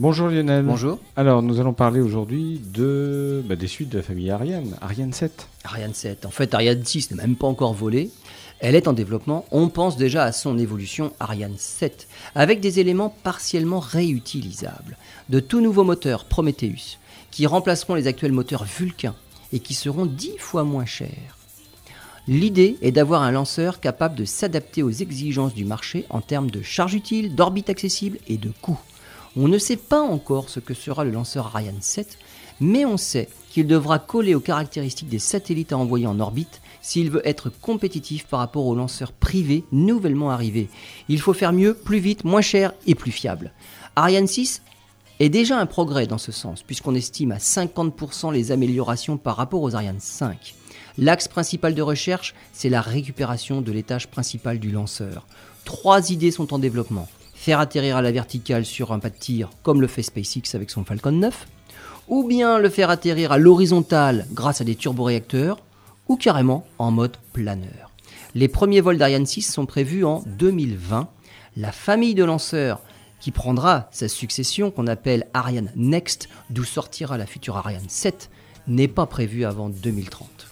Bonjour Lionel. Bonjour. Alors nous allons parler aujourd'hui de, bah, des suites de la famille Ariane, Ariane 7. Ariane 7. En fait, Ariane 6 n'est même pas encore volée. Elle est en développement. On pense déjà à son évolution Ariane 7, avec des éléments partiellement réutilisables. De tout nouveaux moteurs Prometheus, qui remplaceront les actuels moteurs Vulcain et qui seront 10 fois moins chers. L'idée est d'avoir un lanceur capable de s'adapter aux exigences du marché en termes de charge utile, d'orbite accessible et de coût. On ne sait pas encore ce que sera le lanceur Ariane 7, mais on sait qu'il devra coller aux caractéristiques des satellites à envoyer en orbite s'il veut être compétitif par rapport aux lanceurs privés nouvellement arrivés. Il faut faire mieux, plus vite, moins cher et plus fiable. Ariane 6 est déjà un progrès dans ce sens, puisqu'on estime à 50% les améliorations par rapport aux Ariane 5. L'axe principal de recherche, c'est la récupération de l'étage principal du lanceur. Trois idées sont en développement faire atterrir à la verticale sur un pas de tir comme le fait SpaceX avec son Falcon 9, ou bien le faire atterrir à l'horizontale grâce à des turboréacteurs, ou carrément en mode planeur. Les premiers vols d'Ariane 6 sont prévus en 2020. La famille de lanceurs qui prendra sa succession qu'on appelle Ariane Next, d'où sortira la future Ariane 7, n'est pas prévue avant 2030.